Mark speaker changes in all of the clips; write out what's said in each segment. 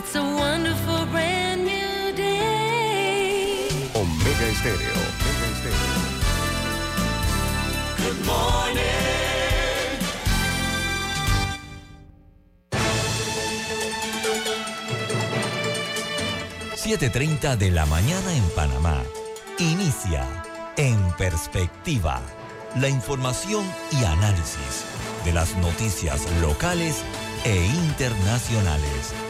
Speaker 1: It's a wonderful brand new day.
Speaker 2: Omega Estéreo. Omega Estéreo.
Speaker 1: Good morning.
Speaker 3: 7.30 de la mañana en Panamá. Inicia En Perspectiva. La información y análisis de las noticias locales e internacionales.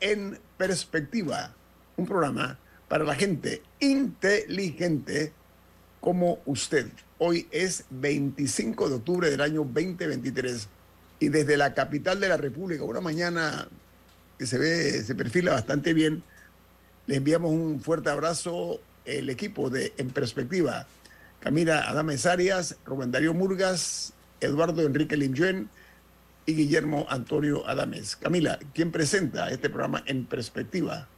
Speaker 4: En Perspectiva, un programa para la gente inteligente como usted. Hoy es 25 de octubre del año 2023 y desde la capital de la República, una mañana que se ve, se perfila bastante bien, le enviamos un fuerte abrazo el equipo de En Perspectiva. Camila Adames Arias, Rubén Darío Murgas, Eduardo Enrique Limjuen y Guillermo Antonio Adames. Camila, ¿quién presenta este programa En Perspectiva?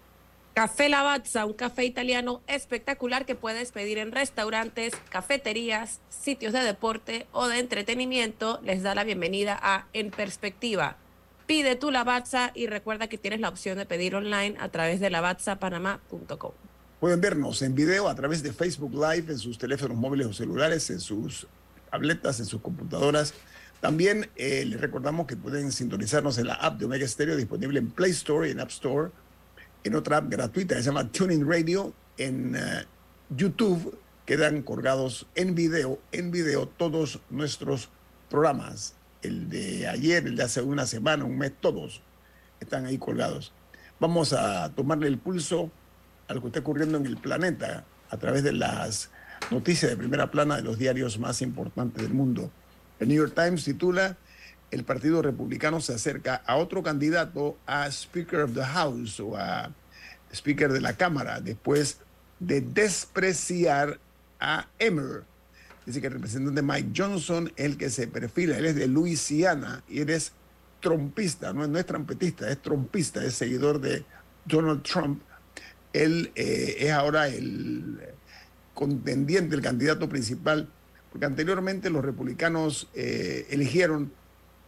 Speaker 5: Café Lavazza, un café italiano espectacular que puedes pedir en restaurantes, cafeterías, sitios de deporte o de entretenimiento. Les da la bienvenida a En Perspectiva. Pide tu Lavazza y recuerda que tienes la opción de pedir online a través de lavazzapanamá.com.
Speaker 4: Pueden vernos en video a través de Facebook Live, en sus teléfonos móviles o celulares, en sus tabletas, en sus computadoras. También eh, les recordamos que pueden sintonizarnos en la app de Omega Stereo disponible en Play Store y en App Store. En otra app gratuita que se llama Tuning Radio. En eh, YouTube quedan colgados en video, en video todos nuestros programas. El de ayer, el de hace una semana, un mes, todos están ahí colgados. Vamos a tomarle el pulso a lo que está ocurriendo en el planeta a través de las noticias de primera plana de los diarios más importantes del mundo. El New York Times titula El Partido Republicano se acerca a otro candidato a Speaker of the House o a Speaker de la Cámara después de despreciar a Emmer. Dice que el representante Mike Johnson, el que se perfila, él es de Luisiana y él es trompista, no, es trampetista, es trompista, es seguidor de Donald Trump. Él eh, es ahora el contendiente, el candidato principal porque anteriormente los republicanos eh, eligieron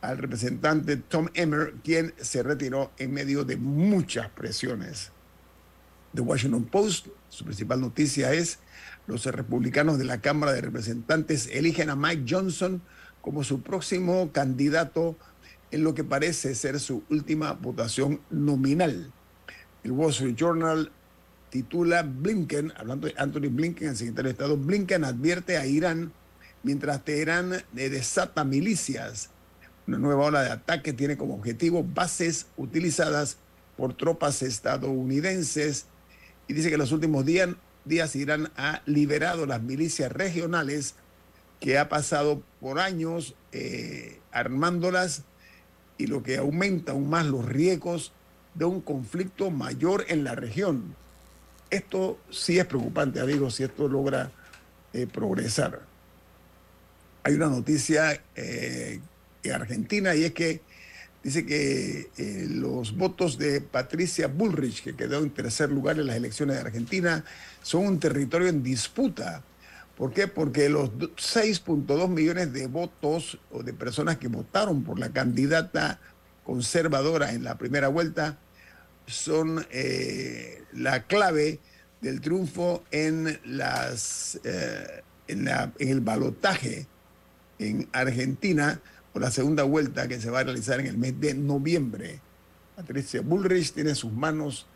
Speaker 4: al representante Tom Emmer, quien se retiró en medio de muchas presiones. The Washington Post, su principal noticia es, los republicanos de la Cámara de Representantes eligen a Mike Johnson como su próximo candidato en lo que parece ser su última votación nominal. El Wall Street Journal titula Blinken, hablando de Anthony Blinken, el secretario de Estado, Blinken advierte a Irán mientras Teherán eh, desata milicias. Una nueva ola de ataque tiene como objetivo bases utilizadas por tropas estadounidenses y dice que los últimos días, días Irán ha liberado las milicias regionales que ha pasado por años eh, armándolas y lo que aumenta aún más los riesgos de un conflicto mayor en la región. Esto sí es preocupante, amigos, si esto logra eh, progresar hay una noticia eh, en Argentina y es que dice que eh, los votos de Patricia Bullrich, que quedó en tercer lugar en las elecciones de Argentina, son un territorio en disputa. ¿Por qué? Porque los 6.2 millones de votos o de personas que votaron por la candidata conservadora en la primera vuelta son eh, la clave del triunfo en, las, en, la, en el balotaje en Argentina por la segunda vuelta que se va a realizar en el mes de noviembre. Patricia Bullrich tiene en sus manos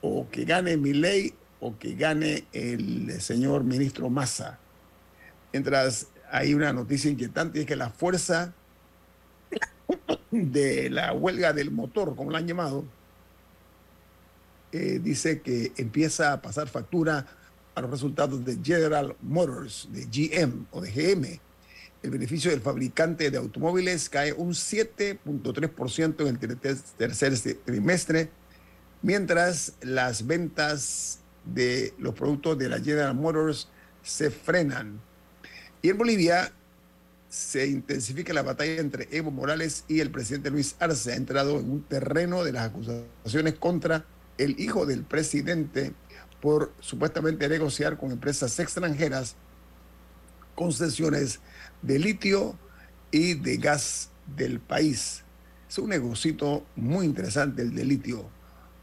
Speaker 4: o que gane Milei o que gane el señor ministro Massa. Mientras hay una noticia inquietante y es que la fuerza de la huelga del motor, como la han llamado, eh, dice que empieza a pasar factura a los resultados de General Motors, de GM o de GM El beneficio del fabricante de automóviles cae un 7.3% en el tercer trimestre, mientras las ventas de los productos de la General Motors se frenan. Y en Bolivia se intensifica la batalla entre Evo Morales y el presidente Luis Arce. Ha entrado en un terreno de las acusaciones contra el hijo del presidente por supuestamente negociar con empresas extranjeras concesiones de litio y de gas del país. Es un negocito muy interesante el de litio.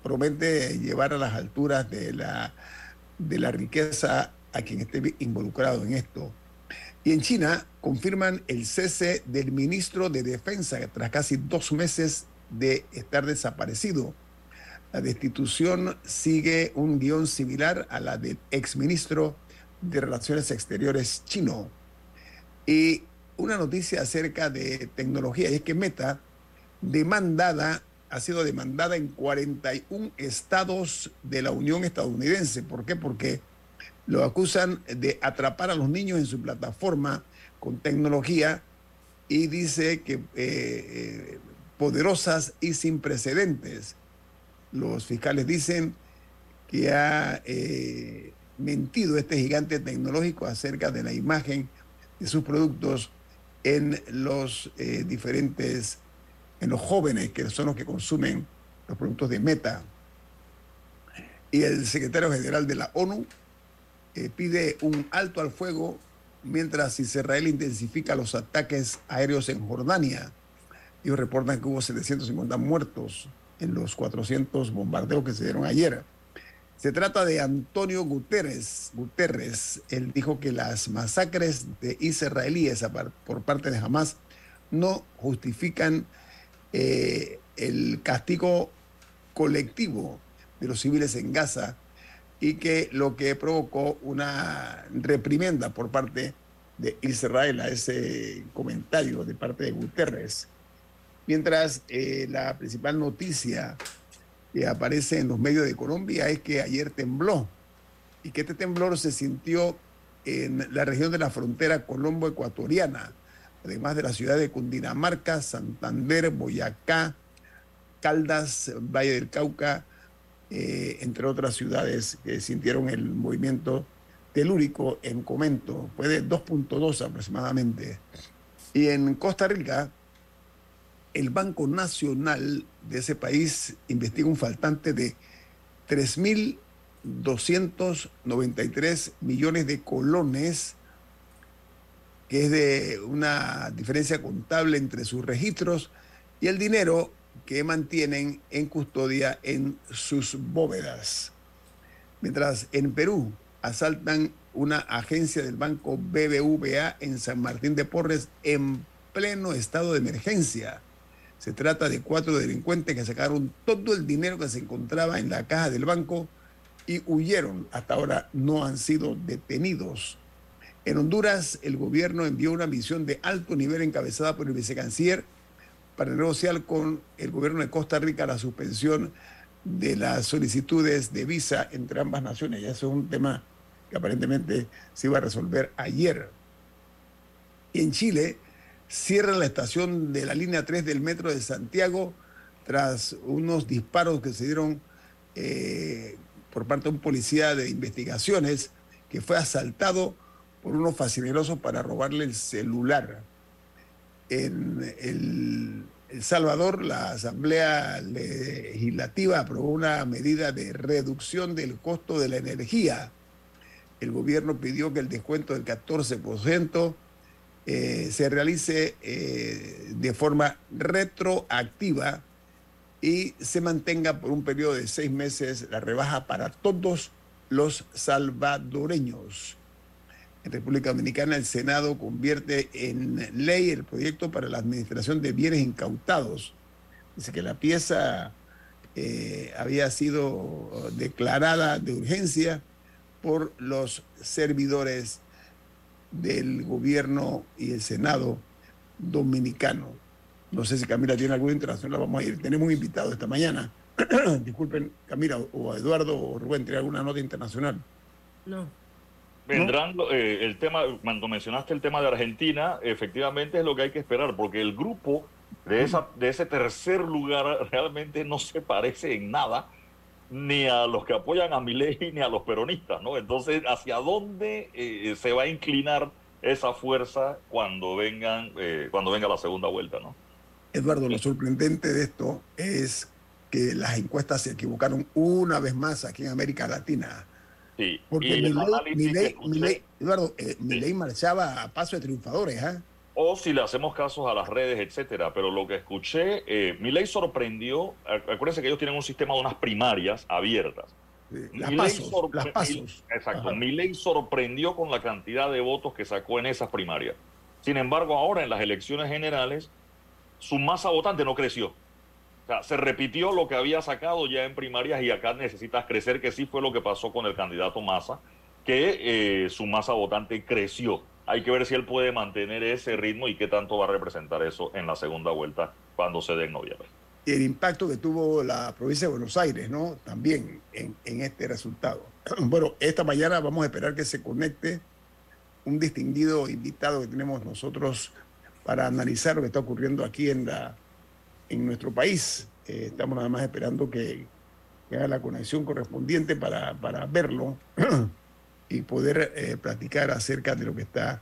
Speaker 4: Promete llevar a las alturas de la, de la riqueza a quien esté involucrado en esto. Y en China confirman el cese del ministro de Defensa tras casi dos meses de estar desaparecido. La destitución sigue un guion similar a la del exministro de Relaciones Exteriores chino. Y una noticia acerca de tecnología, y es que Meta, demandada, ha sido demandada en 41 estados de la Unión Estadounidense. ¿Por qué? Porque lo acusan de atrapar a los niños en su plataforma con tecnología y dice que eh, eh, poderosas y sin precedentes. Los fiscales dicen que ha eh, mentido este gigante tecnológico acerca de la imagen de sus productos en los eh, diferentes, en los jóvenes que son los que consumen los productos de Meta. Y el secretario general de la ONU eh, pide un alto al fuego mientras Israel intensifica los ataques aéreos en Jordania. Ellos reportan que hubo 750 muertos en los 400 bombardeos que se dieron ayer. Se trata de Antonio Guterres. Guterres, él dijo que las masacres de israelíes por parte de Hamas no justifican eh, el castigo colectivo de los civiles en Gaza y que lo que provocó una reprimenda por parte de Israel a ese comentario de parte de Guterres. Mientras eh, la principal noticia que aparece en los medios de Colombia es que ayer tembló y que este temblor se sintió en la región de la frontera colombo-ecuatoriana, además de la ciudad de Cundinamarca, Santander, Boyacá, Caldas, Valle del Cauca, eh, entre otras ciudades que sintieron el movimiento telúrico en Comento, fue de 2.2 aproximadamente. Y en Costa Rica, el Banco Nacional de ese país investiga un faltante de 3.293 millones de colones, que es de una diferencia contable entre sus registros y el dinero que mantienen en custodia en sus bóvedas. Mientras en Perú asaltan una agencia del banco BBVA en San Martín de Porres en pleno estado de emergencia. Se trata de cuatro delincuentes que sacaron todo el dinero que se encontraba en la caja del banco y huyeron. Hasta ahora no han sido detenidos. En Honduras, el gobierno envió una misión de alto nivel encabezada por el vicecanciller para negociar con el gobierno de Costa Rica la suspensión de las solicitudes de visa entre ambas naciones. Ya eso es un tema que aparentemente se iba a resolver ayer. Y en Chile, cierra la estación de la línea 3 del metro de Santiago tras unos disparos que se dieron eh, por parte de un policía de investigaciones que fue asaltado por unos fascinerosos para robarle el celular. En el, el Salvador, la Asamblea Legislativa aprobó una medida de reducción del costo de la energía. El gobierno pidió que el descuento del 14% eh, se realice eh, de forma retroactiva y se mantenga por un periodo de seis meses la rebaja para todos los salvadoreños. En República Dominicana el Senado convierte en ley el proyecto para la administración de bienes incautados. Dice que la pieza eh, había sido declarada de urgencia por los servidores del gobierno y el Senado dominicano. No sé si Camila tiene alguna internacional, vamos a ir. Tenemos un invitado esta mañana. Disculpen, Camila o Eduardo o Rubén, ¿tiene alguna nota internacional?
Speaker 5: No.
Speaker 6: vendrán eh, el tema, cuando mencionaste el tema de Argentina, efectivamente es lo que hay que esperar, porque el grupo de, esa, de ese tercer lugar realmente no se parece en nada ni a los que apoyan a Milei ni a los peronistas, ¿no? Entonces, ¿hacia dónde eh, se va a inclinar esa fuerza cuando vengan, eh, cuando venga la segunda vuelta, ¿no?
Speaker 4: Eduardo, lo sorprendente de esto es que las encuestas se equivocaron una vez más aquí en América Latina.
Speaker 6: Sí.
Speaker 4: Porque Milei, Eduardo, eh, Milei marchaba a paso de triunfadores, ¿ah?
Speaker 6: O si le hacemos casos a las redes, etcétera. Pero lo que escuché, eh, Milei sorprendió, acu- acuérdense que ellos tienen un sistema de unas primarias abiertas.
Speaker 4: Las pasos, las pasos.
Speaker 6: Exacto.
Speaker 4: Ajá.
Speaker 6: Milei sorprendió con la cantidad de votos que sacó en esas primarias. Sin embargo, ahora en las elecciones generales, su masa votante no creció. O sea, se repitió lo que había sacado ya en primarias y acá necesitas crecer, que sí fue lo que pasó con el candidato Massa, que eh, su masa votante creció. Hay que ver si él puede mantener ese ritmo y qué tanto va a representar eso en la segunda vuelta cuando se dé en noviembre.
Speaker 4: Y el impacto que tuvo la provincia de Buenos Aires, ¿no? También en, en este resultado. Bueno, esta mañana vamos a esperar que se conecte un distinguido invitado que tenemos nosotros para analizar lo que está ocurriendo aquí en, la, en nuestro país. Eh, estamos nada más esperando que, que haga la conexión correspondiente para, para verlo y poder eh, platicar acerca de lo que está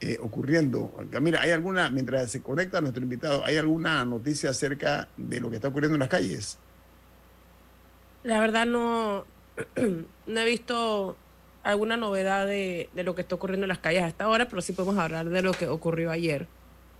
Speaker 4: eh, ocurriendo. Mira, ¿hay alguna, mientras se conecta nuestro invitado, ¿hay alguna noticia acerca de lo que está ocurriendo en las calles?
Speaker 5: La verdad no, no he visto alguna novedad de, de lo que está ocurriendo en las calles hasta ahora, pero sí podemos hablar de lo que ocurrió ayer.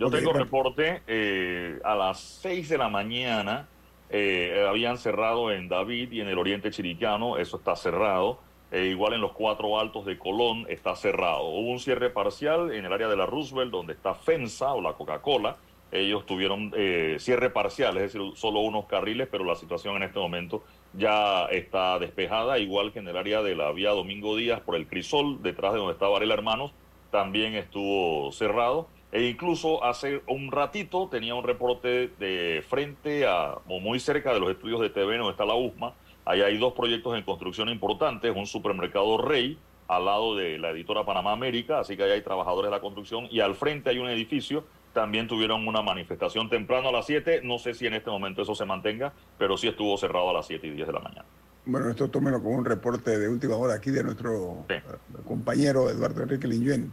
Speaker 6: Yo tengo reporte, eh, a las 6 de la mañana eh, habían cerrado en David y en el oriente chiricano, eso está cerrado. Eh, igual en los cuatro altos de Colón está cerrado. Hubo un cierre parcial en el área de la Roosevelt, donde está FENSA o la Coca-Cola. Ellos tuvieron eh, cierre parcial, es decir, solo unos carriles, pero la situación en este momento ya está despejada, igual que en el área de la vía Domingo Díaz por el Crisol, detrás de donde está Varela Hermanos, también estuvo cerrado. E incluso hace un ratito tenía un reporte de frente a, o muy cerca de los estudios de TV donde está la USMA. Ahí hay dos proyectos en construcción importantes, un supermercado Rey al lado de la editora Panamá América, así que ahí hay trabajadores de la construcción y al frente hay un edificio. También tuvieron una manifestación temprano a las 7, no sé si en este momento eso se mantenga, pero sí estuvo cerrado a las 7 y 10 de la mañana.
Speaker 4: Bueno, esto tómelo como un reporte de última hora aquí de nuestro
Speaker 6: Sí.
Speaker 4: eh, compañero Eduardo Enrique Linyuen.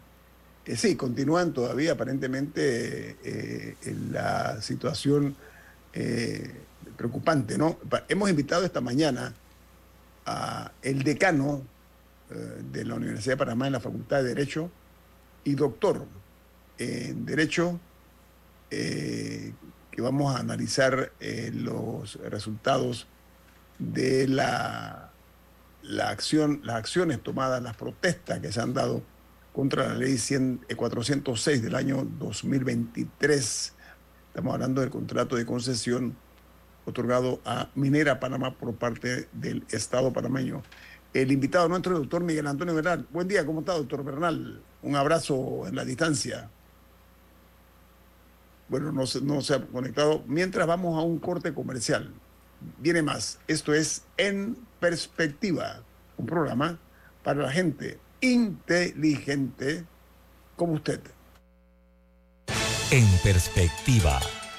Speaker 4: Eh, sí, continúan todavía aparentemente eh, en la situación eh, preocupante, ¿no? Hemos invitado esta mañana a el decano eh, de la Universidad de Panamá en la Facultad de Derecho y doctor en Derecho, eh, que vamos a analizar eh, los resultados de la, la acción, las acciones tomadas, las protestas que se han dado contra la ley 100, eh, 406 del año 2023. Estamos hablando del contrato de concesión otorgado a Minera Panamá por parte del Estado panameño. El invitado nuestro es el doctor Miguel Antonio Bernal. Buen día, ¿cómo está, doctor Bernal? Un abrazo en la distancia. Bueno, no se, no se ha conectado. Mientras vamos a un corte comercial, viene más. Esto es En Perspectiva, un programa para la gente inteligente como usted.
Speaker 3: En perspectiva,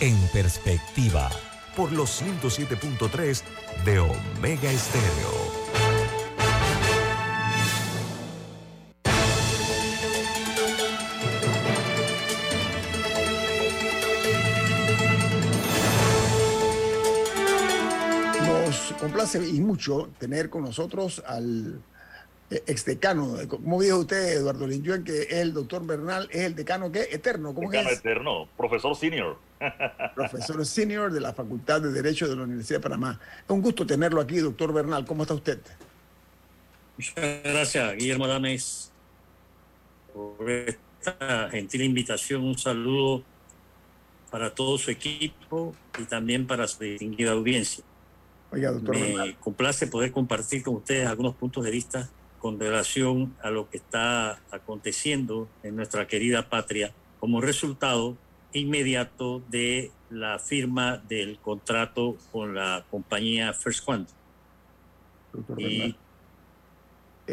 Speaker 3: En perspectiva,
Speaker 2: por los 107.3 de Omega Estéreo.
Speaker 4: Nos complace y mucho tener con nosotros al exdecano, eh, como dijo usted, Eduardo Linjuen, que el doctor Bernal es el decano que eterno, ¿cómo
Speaker 6: Decano
Speaker 4: es?
Speaker 6: eterno, profesor senior.
Speaker 4: Profesor senior de la Facultad de Derecho de la Universidad de Panamá. Es un gusto tenerlo aquí, doctor Bernal. ¿Cómo está usted?
Speaker 7: Muchas gracias, Guillermo Dames, por esta gentil invitación. Un saludo para todo su equipo y también para su distinguida audiencia.
Speaker 4: Oiga, doctor
Speaker 7: Me
Speaker 4: Bernal.
Speaker 7: complace poder compartir con ustedes algunos puntos de vista con relación a lo que está aconteciendo en nuestra querida patria como resultado inmediato de la firma del contrato con la compañía First Quantum.
Speaker 4: doctor
Speaker 7: Y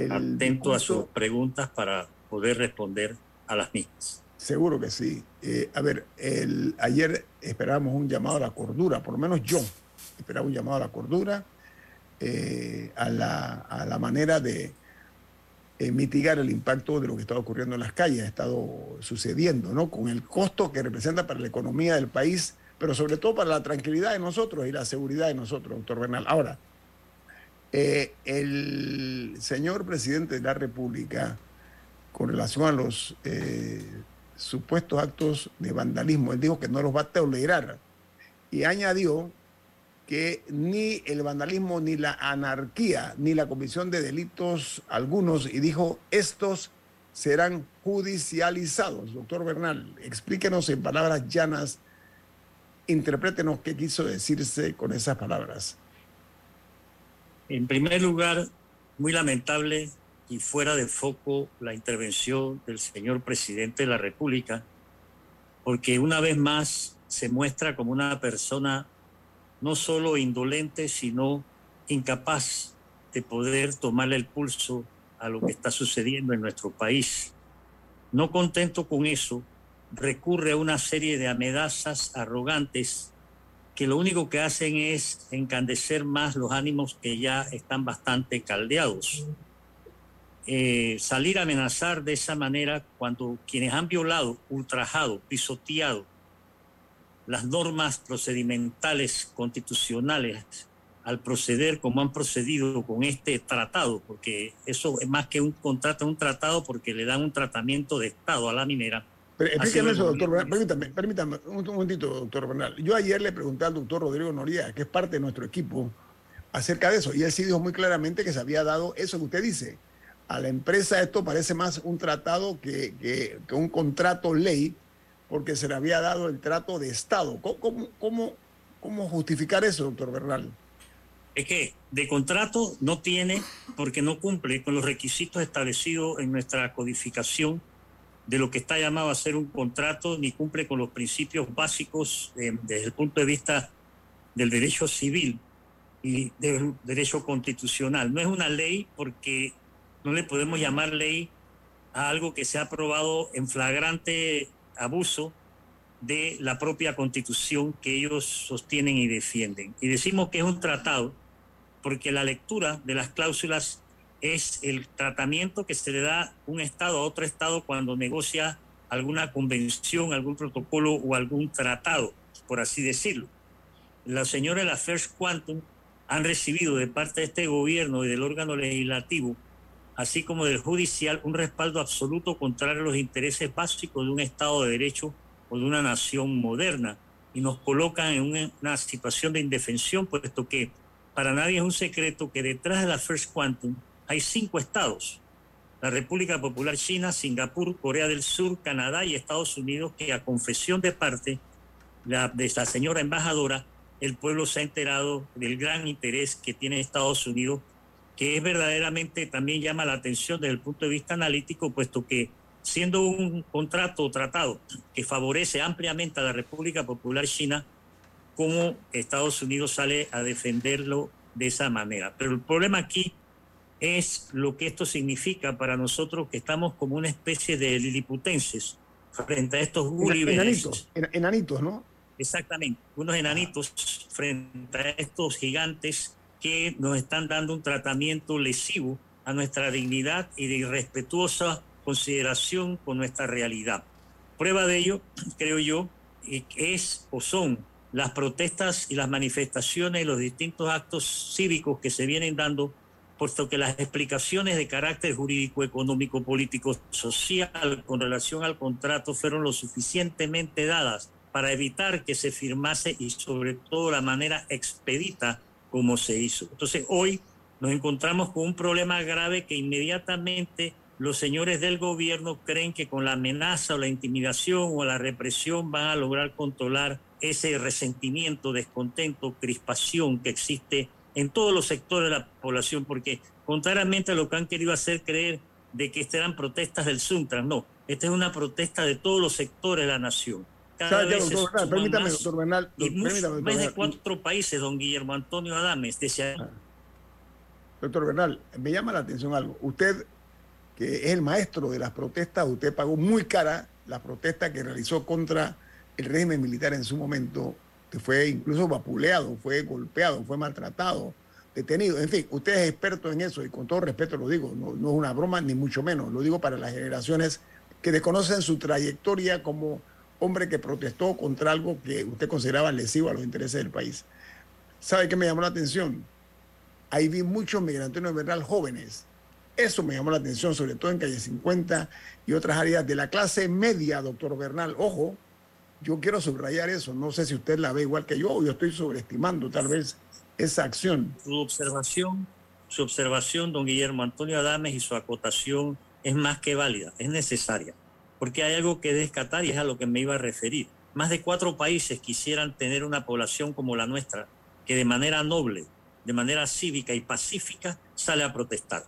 Speaker 7: atento a sus preguntas para poder responder a las mismas.
Speaker 4: Seguro que sí. Eh, a ver, el, ayer esperábamos un llamado a la cordura, por lo menos yo esperaba un llamado a la cordura, eh, a, la, a la manera de eh, mitigar el impacto de lo que está ocurriendo en las calles, ha estado sucediendo, ¿no? Con el costo que representa para la economía del país, pero sobre todo para la tranquilidad de nosotros y la seguridad de nosotros, doctor Bernal. Ahora, eh, el señor presidente de la República, con relación a los eh, supuestos actos de vandalismo, él dijo que no los va a tolerar y añadió que ni el vandalismo, ni la anarquía, ni la comisión de delitos algunos, y dijo, estos serán judicializados. Doctor Bernal, explíquenos en palabras llanas, interprétenos qué quiso decirse con esas palabras.
Speaker 7: En primer lugar, muy lamentable y fuera de foco la intervención del señor presidente de la República, porque una vez más se muestra como una persona no solo indolente, sino incapaz de poder tomarle el pulso a lo que está sucediendo en nuestro país. No contento con eso, recurre a una serie de amenazas arrogantes que lo único que hacen es encandecer más los ánimos que ya están bastante caldeados. Eh, salir a amenazar de esa manera cuando quienes han violado, ultrajado, pisoteado las normas procedimentales constitucionales al proceder como han procedido con este tratado, porque eso es más que un contrato, un tratado porque le dan un tratamiento de Estado a la minera.
Speaker 4: Pero explíqueme eso, doctor Bernal. Permítame, permítame un, un momentito, doctor Bernal. Yo ayer le pregunté al doctor Rodrigo Noriega, que es parte de nuestro equipo, acerca de eso. Y él sí dijo muy claramente que se había dado eso que usted dice. A la empresa esto parece más un tratado que, que- que un contrato ley, porque se le había dado el trato de Estado. ¿Cómo, cómo, cómo, justificar eso, doctor Bernal?
Speaker 7: es que de contrato no tiene porque no cumple con los requisitos establecidos en nuestra codificación de lo que está llamado a ser un contrato, ni cumple con los principios básicos eh, desde el punto de vista del derecho civil y del derecho constitucional. No es una ley porque no le podemos llamar ley a algo que se ha aprobado en flagrante abuso de la propia constitución que ellos sostienen y defienden. Y decimos que es un tratado porque la lectura de las cláusulas es el tratamiento que se le da un Estado a otro Estado cuando negocia alguna convención, algún protocolo o algún tratado, por así decirlo. Los señores de la First Quantum han recibido de parte de este gobierno y del órgano legislativo, así como del judicial, un respaldo absoluto contrario a los intereses básicos de un Estado de Derecho o de una nación moderna y nos colocan en una, situación de indefensión, puesto que para nadie es un secreto que detrás de la First Quantum hay cinco estados la República Popular China, Singapur, Corea del Sur, Canadá y Estados Unidos, que a confesión de parte la, de esta señora embajadora, el pueblo se ha enterado del gran interés que tiene Estados Unidos, que es verdaderamente también llama la atención desde el punto de vista analítico, puesto que siendo un contrato o tratado que favorece ampliamente a la República Popular China, cómo Estados Unidos sale a defenderlo de esa manera. Pero el problema aquí es lo que esto significa para nosotros que estamos como una especie de liliputenses frente a estos gulliveres.
Speaker 4: Enanitos, en- enanitos, ¿no?
Speaker 7: Exactamente, unos enanitos frente a estos gigantes que nos están dando un tratamiento lesivo a nuestra dignidad y de irrespetuosa consideración con nuestra realidad. Prueba de ello, creo yo, eh, es o son las protestas y las manifestaciones y los distintos actos cívicos que se vienen dando, puesto que las explicaciones de carácter jurídico, económico, político, social con relación al contrato fueron lo suficientemente dadas para evitar que se firmase y sobre todo la manera expedita como se hizo. Entonces hoy nos encontramos con un problema grave que inmediatamente los señores del gobierno creen que con la amenaza o la intimidación o la represión van a lograr controlar ese resentimiento, descontento, crispación que existe en todos los sectores de la población, porque contrariamente a lo que han querido hacer creer de que estas eran protestas del Suntran, no, esta es una protesta de todos los sectores de la nación. Cada
Speaker 4: ¿Sabe qué,
Speaker 7: vez se
Speaker 4: doctor Bernal? Permítame,
Speaker 7: más
Speaker 4: doctor Bernal.
Speaker 7: y muchos-
Speaker 4: permítame, doctor
Speaker 7: más de cuatro países, don Guillermo Antonio Adames, desde
Speaker 4: Doctor Bernal, me llama la atención algo. Usted, que es el maestro de las protestas, usted pagó muy cara la protesta que realizó contra el régimen militar en su momento, que fue incluso vapuleado, fue golpeado, fue maltratado, detenido. En fin, usted es experto en eso y con todo respeto lo digo, no, no es una broma ni mucho menos, lo digo para las generaciones que desconocen su trayectoria como hombre que protestó contra algo que usted consideraba lesivo a los intereses del país. ¿Sabe qué me llamó la atención? ahí vi muchos Antonio Bernal jóvenes. Eso me llamó la atención, sobre todo en calle 50 y otras áreas de la clase media, doctor Bernal. Ojo, yo quiero subrayar eso. No sé si usted la ve igual que yo o yo estoy sobreestimando tal vez esa acción.
Speaker 7: su observación, su observación, don Guillermo Antonio Adames, y su acotación es más que válida, es necesaria, porque hay algo que descatar y es a lo que me iba a referir. Más de cuatro países quisieran tener una población como la nuestra, que de manera noble, de manera cívica y pacífica sale a protestar.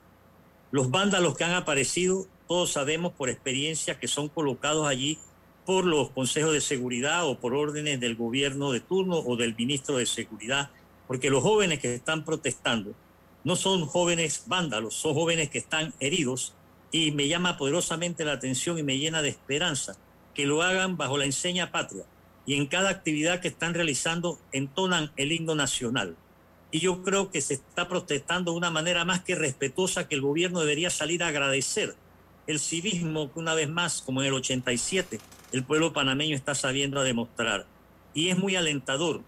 Speaker 7: Los vándalos que han aparecido, todos sabemos por experiencia que son colocados allí por los consejos de seguridad o por órdenes del gobierno de turno o del ministro de seguridad, porque los jóvenes que están protestando no son jóvenes vándalos, son jóvenes que están heridos y me llama poderosamente la atención y me llena de esperanza que lo hagan bajo la enseña patria y en cada actividad que están realizando entonan el himno nacional. Y yo creo que se está protestando de una manera más que respetuosa que el gobierno debería salir a agradecer el civismo que una vez más, como en el 87, el pueblo panameño está sabiendo a demostrar. Y es muy alentador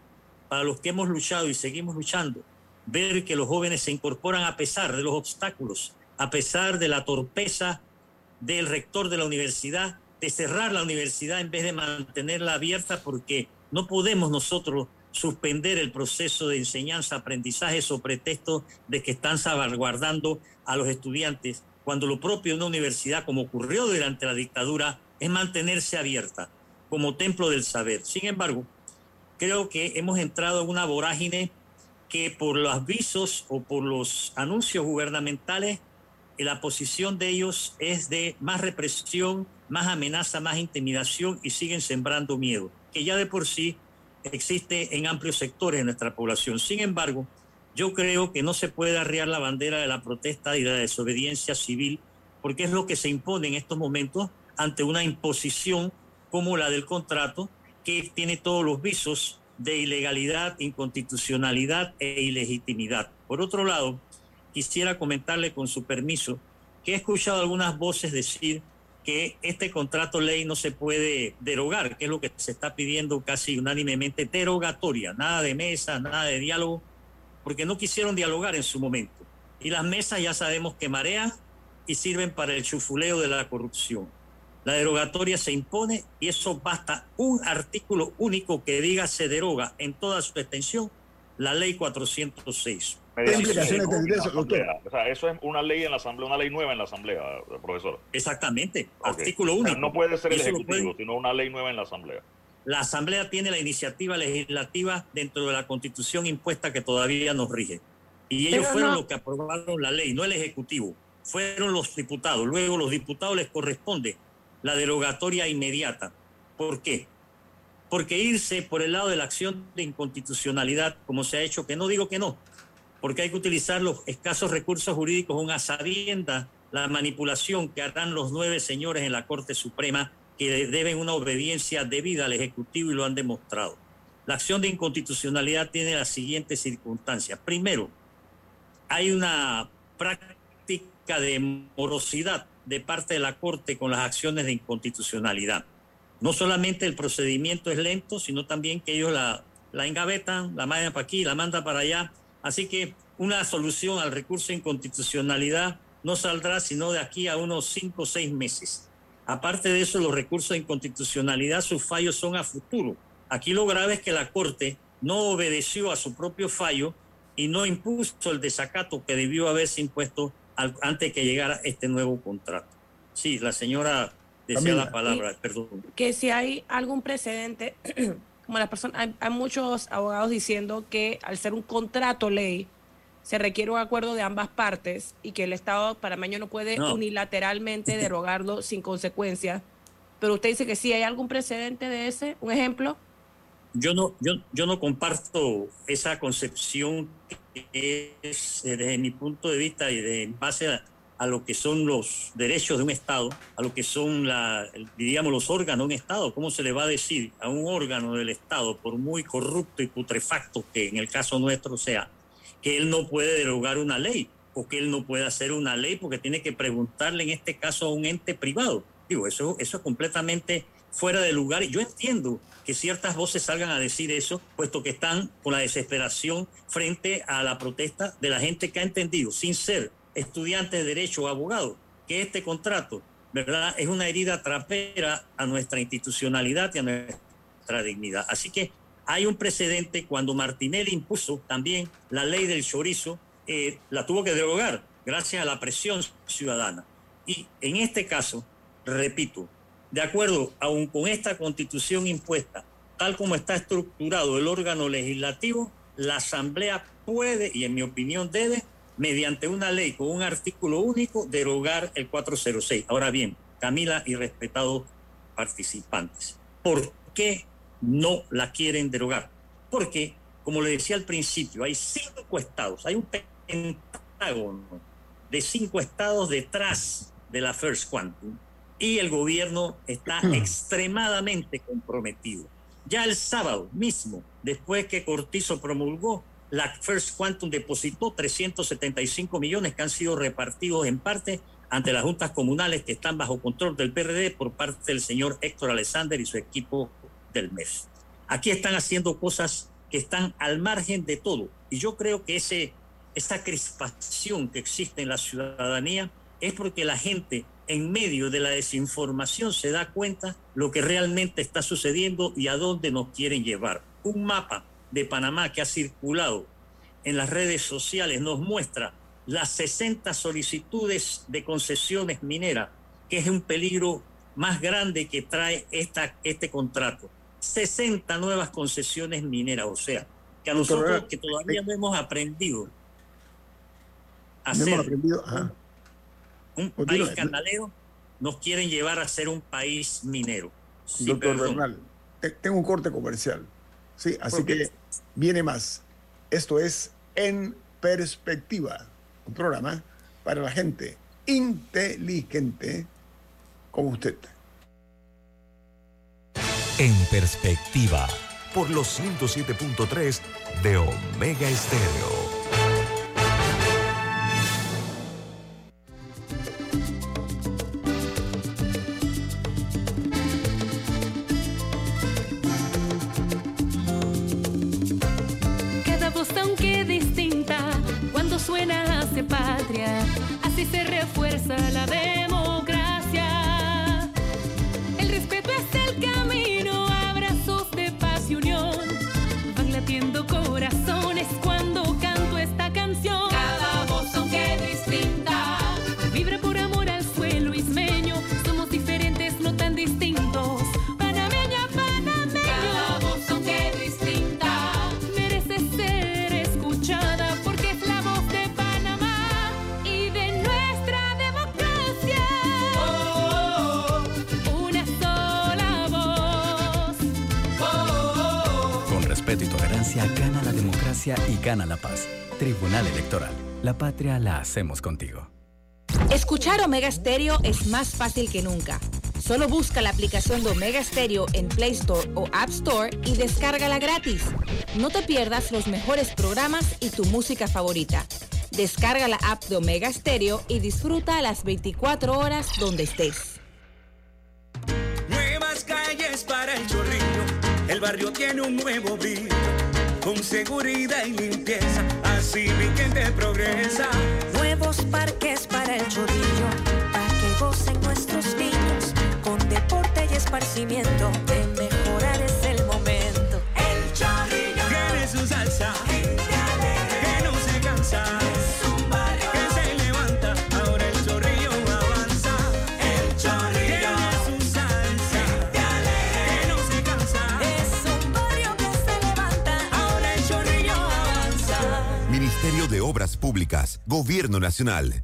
Speaker 7: para los que hemos luchado y seguimos luchando, ver que los jóvenes se incorporan a pesar de los obstáculos, a pesar de la torpeza del rector de la universidad, de cerrar la universidad en vez de mantenerla abierta, porque no podemos nosotros suspender el proceso de enseñanza-aprendizaje sobre pretexto de que están salvaguardando a los estudiantes, cuando lo propio de una universidad, como ocurrió durante la dictadura, es mantenerse abierta como templo del saber. Sin embargo, creo que hemos entrado en una vorágine que por los avisos o por los anuncios gubernamentales, la posición de ellos es de más represión, más amenaza, más intimidación y siguen sembrando miedo, que ya de por sí existe en amplios sectores de nuestra población. Sin embargo, yo creo que no se puede arriar la bandera de la protesta y de la desobediencia civil, porque es lo que se impone en estos momentos ante una imposición como la del contrato, que tiene todos los visos de ilegalidad, inconstitucionalidad e ilegitimidad. Por otro lado, quisiera comentarle con su permiso que he escuchado algunas voces decir que este contrato ley no se puede derogar, que es lo que se está pidiendo casi unánimemente, derogatoria, nada de mesa, nada de diálogo, porque no quisieron dialogar en su momento. Y las mesas ya sabemos que marean y sirven para el chufuleo de la corrupción. La derogatoria se impone y eso basta un artículo único que diga se deroga en toda su extensión la ley 406.
Speaker 4: Implicaciones tendría eso, doctor?
Speaker 6: asamblea. O sea, eso es una ley en la asamblea, una ley nueva en la asamblea, profesor.
Speaker 7: Exactamente, artículo
Speaker 6: O sea,
Speaker 7: único.
Speaker 6: no puede ser el
Speaker 7: Eso
Speaker 6: ejecutivo, sino una ley nueva en la asamblea.
Speaker 7: La Asamblea tiene la iniciativa legislativa dentro de la Constitución impuesta que todavía nos rige. Y ellos
Speaker 5: Pero
Speaker 7: fueron
Speaker 5: no-
Speaker 7: los que aprobaron la ley, no el Ejecutivo. Fueron los diputados. Luego los diputados les corresponde la derogatoria inmediata. ¿Por qué? Porque irse por el lado de la acción de inconstitucionalidad, como se ha hecho, que no digo que no, porque hay que utilizar los escasos recursos jurídicos con a sabienda la manipulación que harán los nueve señores en la Corte Suprema que deben una obediencia debida al Ejecutivo y lo han demostrado. La acción de inconstitucionalidad tiene las siguientes circunstancias. Primero, hay una práctica de morosidad de parte de la Corte con las acciones de inconstitucionalidad. No solamente el procedimiento es lento, sino también que ellos la, la engavetan, la mandan para aquí, la mandan para allá. Así que una solución al recurso de inconstitucionalidad no saldrá sino de aquí a unos cinco o seis meses. Aparte de eso, los recursos de inconstitucionalidad, sus fallos son a futuro. Aquí lo grave es que la Corte no obedeció a su propio fallo y no impuso el desacato que debió haberse impuesto al- antes que llegara este nuevo contrato. Sí, la señora decía
Speaker 4: Camila.
Speaker 7: la palabra, perdón.
Speaker 5: que si hay algún precedente, como las personas, hay, hay muchos abogados diciendo que al ser un contrato ley, se requiere un acuerdo de ambas partes y que el Estado panameño no puede
Speaker 7: No.
Speaker 5: unilateralmente derogarlo sin consecuencias. Pero usted dice que sí hay algún precedente de ese, un ejemplo.
Speaker 7: Yo no, yo, yo no comparto esa concepción que es, desde mi punto de vista y de en base a, a lo que son los derechos de un Estado, a lo que son, la, diríamos, los órganos de un Estado. ¿Cómo se le va a decir a un órgano del Estado, por muy corrupto y putrefacto que en el caso nuestro sea, que él no puede derogar una ley o que él no puede hacer una ley porque tiene que preguntarle en este caso a un ente privado? Digo, eso, eso es completamente fuera de lugar. Yo entiendo que ciertas voces salgan a decir eso, puesto que están con la desesperación frente a la protesta de la gente que ha entendido, sin ser estudiante de derecho o abogado, que este contrato, ¿verdad?, es una herida trapera a nuestra institucionalidad y a nuestra dignidad. Así que hay un precedente cuando Martinelli impuso también la ley del chorizo, eh, la tuvo que derogar gracias a la presión ciudadana. Y en este caso, repito, de acuerdo aún con esta constitución impuesta, tal como está estructurado el órgano legislativo, la Asamblea puede, y en mi opinión debe, mediante una ley con un artículo único, derogar el 406. Ahora bien, Camila y respetados participantes, ¿por qué no la quieren derogar? Porque, como le decía al principio, hay cinco estados, hay un pentágono de cinco estados detrás de la First Quantum y el gobierno está extremadamente comprometido. Ya el sábado mismo, después que Cortizo promulgó, la First Quantum depositó 375 millones que han sido repartidos en parte ante las juntas comunales que están bajo control del PRD por parte del señor Héctor Alexander y su equipo del MES. Aquí están haciendo cosas que están al margen de todo. Y yo creo que ese, esa crispación que existe en la ciudadanía es porque la gente en medio de la desinformación se da cuenta lo que realmente está sucediendo y a dónde nos quieren llevar. Un mapa de Panamá que ha circulado en las redes sociales nos muestra las 60 solicitudes de concesiones mineras, que es un peligro más grande que trae esta, este contrato. 60 nuevas concesiones mineras, o sea, que a nosotros que todavía no hemos aprendido a
Speaker 4: No
Speaker 7: ser
Speaker 4: aprendido.
Speaker 7: Un país canalero, nos quieren llevar a ser un país minero. Sí,
Speaker 4: Doctor
Speaker 7: perdón.
Speaker 4: Bernal, te- tengo un corte comercial. Sí, así que viene más. Esto es En Perspectiva, un programa para la gente inteligente como usted.
Speaker 3: En perspectiva,
Speaker 2: por los 107.3 de Omega Estéreo.
Speaker 8: Gana la paz. Tribunal Electoral. La patria la hacemos contigo.
Speaker 9: Escuchar Omega Stereo es más fácil que nunca. Solo busca la aplicación de Omega Stereo en Play Store o App Store y descárgala gratis. No te pierdas los mejores programas y tu música favorita. Descarga la app de Omega Stereo y disfruta las 24 horas donde estés.
Speaker 10: Nuevas calles para el chorrillo, el barrio tiene un nuevo brillo, con seguridad y limpieza, así mi gente progresa.
Speaker 11: Nuevos parques para el chorrillo, para que gocen nuestros niños, con deporte y esparcimiento, de
Speaker 2: Gobierno Nacional.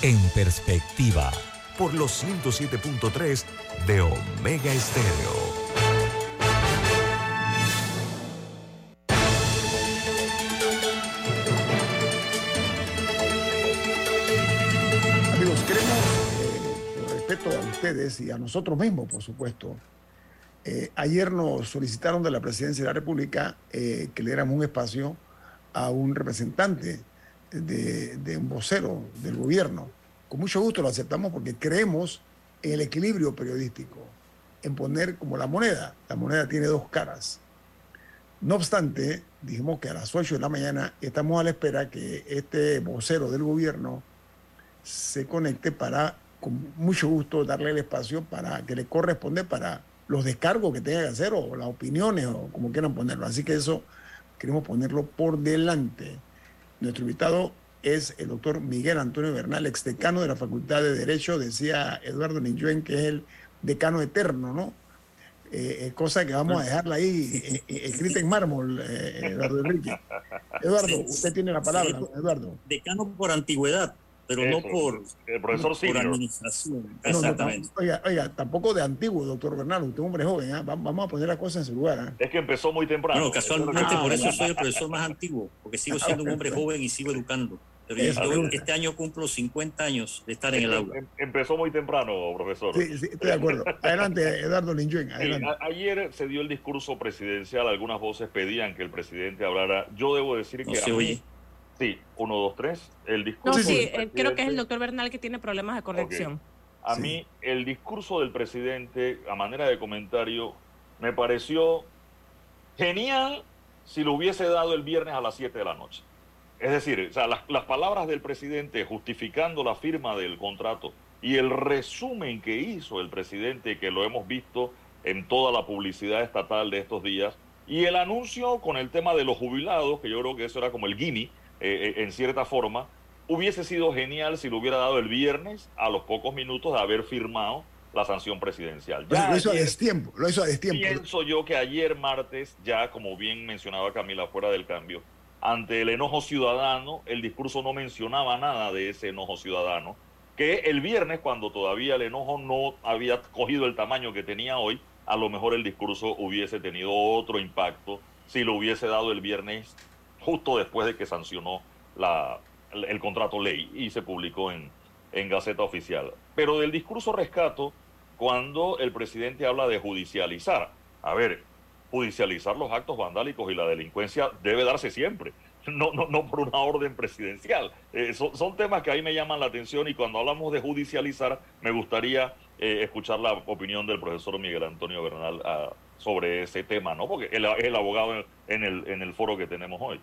Speaker 3: En perspectiva,
Speaker 2: Por los 107.3 de Omega Estéreo.
Speaker 4: Amigos, queremos, eh, con respeto a ustedes y a nosotros mismos, por supuesto, eh, ayer nos solicitaron de la Presidencia de la República eh, que le diéramos un espacio a un representante de, de un vocero del gobierno. Con mucho gusto lo aceptamos porque creemos en el equilibrio periodístico, en poner como la moneda. La moneda tiene dos caras. No obstante, dijimos que a las 8 de la mañana estamos a la espera que este vocero del gobierno se conecte para, con mucho gusto, darle el espacio para que le corresponde para los descargos que tenga que hacer o las opiniones o como quieran ponerlo. Así que eso queremos ponerlo por delante. Nuestro invitado es el doctor Miguel Antonio Bernal, ex decano de la Facultad de Derecho, decía Eduardo Niñuen, que es el decano eterno, ¿no? Eh, eh, cosa que vamos a dejarla ahí eh, escrita en mármol, eh, Eduardo Enrique. Eduardo, usted tiene la palabra. Eduardo.
Speaker 7: Decano por antigüedad, pero no
Speaker 6: Eso,
Speaker 7: por,
Speaker 6: el profesor
Speaker 7: por administración.
Speaker 4: No, no,
Speaker 7: Exactamente.
Speaker 4: tam- oiga, oiga, tampoco de antiguo, doctor Bernal, usted es un hombre joven. Va- vamos a poner las cosas en su lugar. ¿ah?
Speaker 6: Es que empezó muy temprano.
Speaker 7: Bueno, casualmente
Speaker 4: Ah,
Speaker 7: por eso soy el profesor más antiguo, porque sigo siendo un hombre joven y sigo educando. Pero yo este año cumplo 50 años de estar en el aula.
Speaker 6: Em- Empezó muy temprano, profesor.
Speaker 4: Sí, sí, estoy de acuerdo. Adelante, Eduardo Linjuen,
Speaker 6: ayer se dio el discurso presidencial, algunas voces pedían que el presidente hablara. Yo debo decir
Speaker 7: No
Speaker 6: que
Speaker 7: se
Speaker 6: a mí-
Speaker 7: oye.
Speaker 6: Sí, uno, dos, tres, el
Speaker 5: No,
Speaker 6: discurso
Speaker 5: sí,
Speaker 6: del
Speaker 5: eh, creo que es el doctor Bernal que tiene problemas de conexión.
Speaker 6: A
Speaker 4: Sí.
Speaker 6: mí el discurso del presidente, a manera de comentario, me pareció genial si lo hubiese dado el viernes a las 7 de la noche. Es decir, o sea, las, las palabras del presidente justificando la firma del contrato y el resumen que hizo el presidente, que lo hemos visto en toda la publicidad estatal de estos días, y el anuncio con el tema de los jubilados, que yo creo que eso era como el gimme, eh, eh, en cierta forma, hubiese sido genial si lo hubiera dado el viernes a los pocos minutos de haber firmado la sanción presidencial. Ya
Speaker 4: lo hizo a
Speaker 6: ayer-
Speaker 4: destiempo, lo hizo a destiempo.
Speaker 6: Pienso yo que ayer martes, ya como bien mencionaba Camila fuera del cambio, ante el enojo ciudadano, el discurso no mencionaba nada de ese enojo ciudadano, que el viernes, cuando todavía el enojo no había cogido el tamaño que tenía hoy, a lo mejor el discurso hubiese tenido otro impacto si lo hubiese dado el viernes justo después de que sancionó la, el, contrato ley y se publicó en, en Gaceta Oficial. Pero del discurso rescato cuando el presidente habla de judicializar. A ver, judicializar los actos vandálicos y la delincuencia debe darse siempre, no, no, no por una orden presidencial. Eh, son, son temas que ahí me llaman la atención y cuando hablamos de judicializar, me gustaría eh, escuchar la opinión del profesor Miguel Antonio Bernal ah, sobre ese tema, ¿no? Porque él es el abogado en, el, en el foro que tenemos hoy.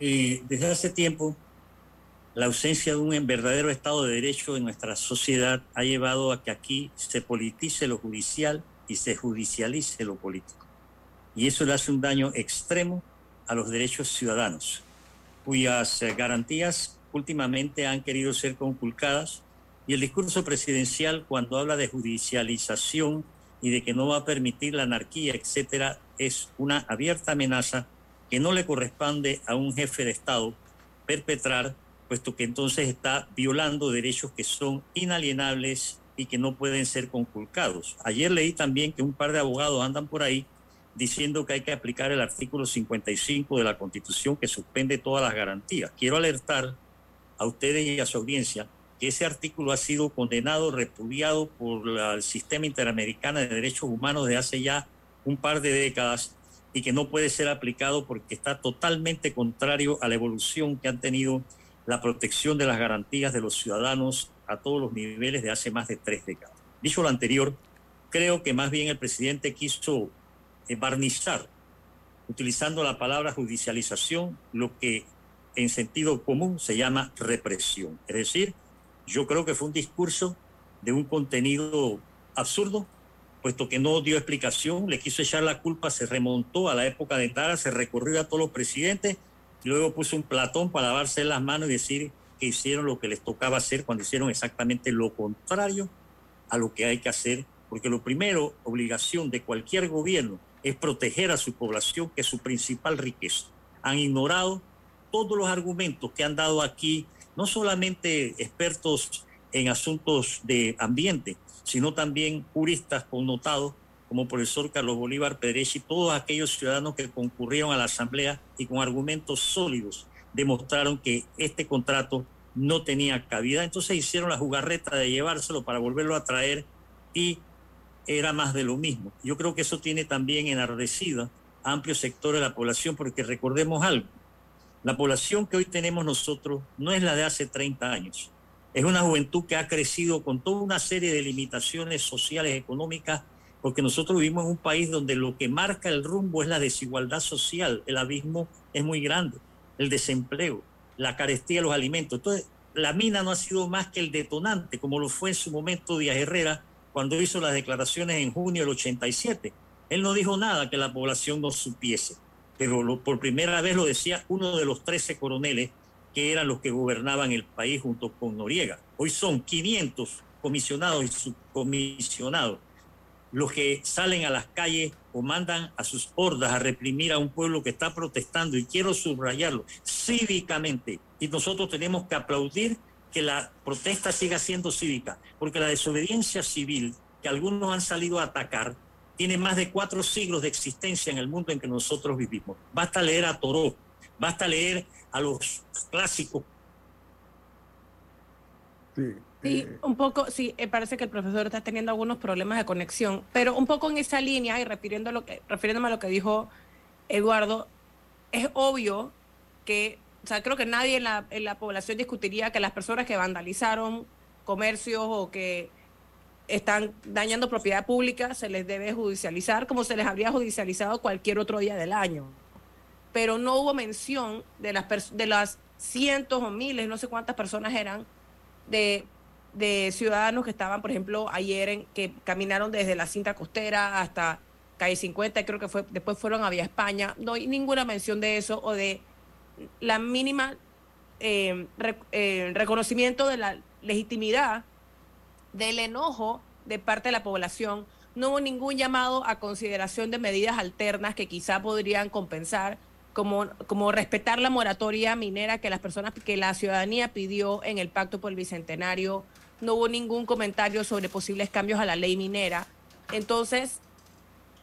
Speaker 7: Eh, desde hace tiempo, la ausencia de un verdadero Estado de Derecho en nuestra sociedad ha llevado a que aquí se politice lo judicial y se judicialice lo político. Y eso le hace un daño extremo a los derechos ciudadanos, cuyas eh, garantías últimamente han querido ser conculcadas. Y el discurso presidencial, cuando habla de judicialización y de que no va a permitir la anarquía, etcétera, es una abierta amenaza que no le corresponde a un jefe de Estado perpetrar, puesto que entonces está violando derechos que son inalienables y que no pueden ser conculcados. Ayer leí también que un par de abogados andan por ahí diciendo que hay que aplicar el artículo 55 de la Constitución que suspende todas las garantías. Quiero alertar a ustedes y a su audiencia que ese artículo ha sido condenado, repudiado por el sistema interamericano de derechos humanos de hace ya un par de décadas y que no puede ser aplicado porque está totalmente contrario a la evolución que han tenido la protección de las garantías de los ciudadanos a todos los niveles de hace más de tres décadas. Dicho lo anterior, creo que más bien el presidente quiso eh, barnizar, utilizando la palabra judicialización, lo que en sentido común se llama represión. Es decir, yo creo que fue un discurso de un contenido absurdo, puesto que no dio explicación, le quiso echar la culpa, se remontó a la época de Tara, se recorrió a todos los presidentes, y luego puso un platón para lavarse las manos y decir que hicieron lo que les tocaba hacer cuando hicieron exactamente lo contrario a lo que hay que hacer, porque lo primero, obligación de cualquier gobierno es proteger a su población, que es su principal riqueza. Han ignorado todos los argumentos que han dado aquí, no solamente expertos en asuntos de ambiente, sino también juristas connotados como profesor Carlos Bolívar Pérez y todos aquellos ciudadanos que concurrieron a la Asamblea y con argumentos sólidos demostraron que este contrato no tenía cabida. Entonces hicieron la jugarreta de llevárselo para volverlo a traer y era más de lo mismo. Yo creo que eso tiene también enardecida a amplios sectores de la población, porque recordemos algo, la población que hoy tenemos nosotros no es la de hace 30 años. Es una juventud que ha crecido con toda una serie de limitaciones sociales, económicas, porque nosotros vivimos en un país donde lo que marca el rumbo es la desigualdad social, el abismo es muy grande, el desempleo, la carestía de los alimentos. Entonces, la mina no ha sido más que el detonante, como lo fue en su momento Díaz Herrera, cuando hizo las declaraciones en junio del 87. Él no dijo nada que la población no supiese, pero por primera vez lo decía uno de los 13 coroneles que eran los que gobernaban el país junto con Noriega. Hoy son 500 comisionados y subcomisionados los que salen a las calles o mandan a sus hordas a reprimir a un pueblo que está protestando, y quiero subrayarlo, cívicamente. Y nosotros tenemos que aplaudir que la protesta siga siendo cívica, porque la desobediencia civil que algunos han salido a atacar tiene más de cuatro siglos de existencia en el mundo en que nosotros vivimos. Basta leer a Toró, basta leer a los clásicos.
Speaker 5: Sí, eh, un poco, sí, eh, parece que el profesor está teniendo algunos problemas de conexión, pero un poco en esa línea y refiriendo lo que, refiriéndome a lo que dijo Eduardo, es obvio que o sea, creo que nadie en la, en la población discutiría que las personas que vandalizaron comercios o que están dañando propiedad pública se les debe judicializar como se les habría judicializado cualquier otro día del año. Pero no hubo mención de las, de las cientos o miles, no sé cuántas personas eran, de, de ciudadanos que estaban, por ejemplo, ayer en, que caminaron desde la cinta costera hasta calle 50, y creo que fue, después fueron a Vía España. No hay ninguna mención de eso o de la mínima eh, eh, reconocimiento de la legitimidad del enojo de parte de la población. No hubo ningún llamado a consideración de medidas alternas que quizá podrían compensar, como, como respetar la moratoria minera que las personas, que la ciudadanía pidió en el Pacto por el Bicentenario. No hubo ningún comentario sobre posibles cambios a la ley minera. Entonces,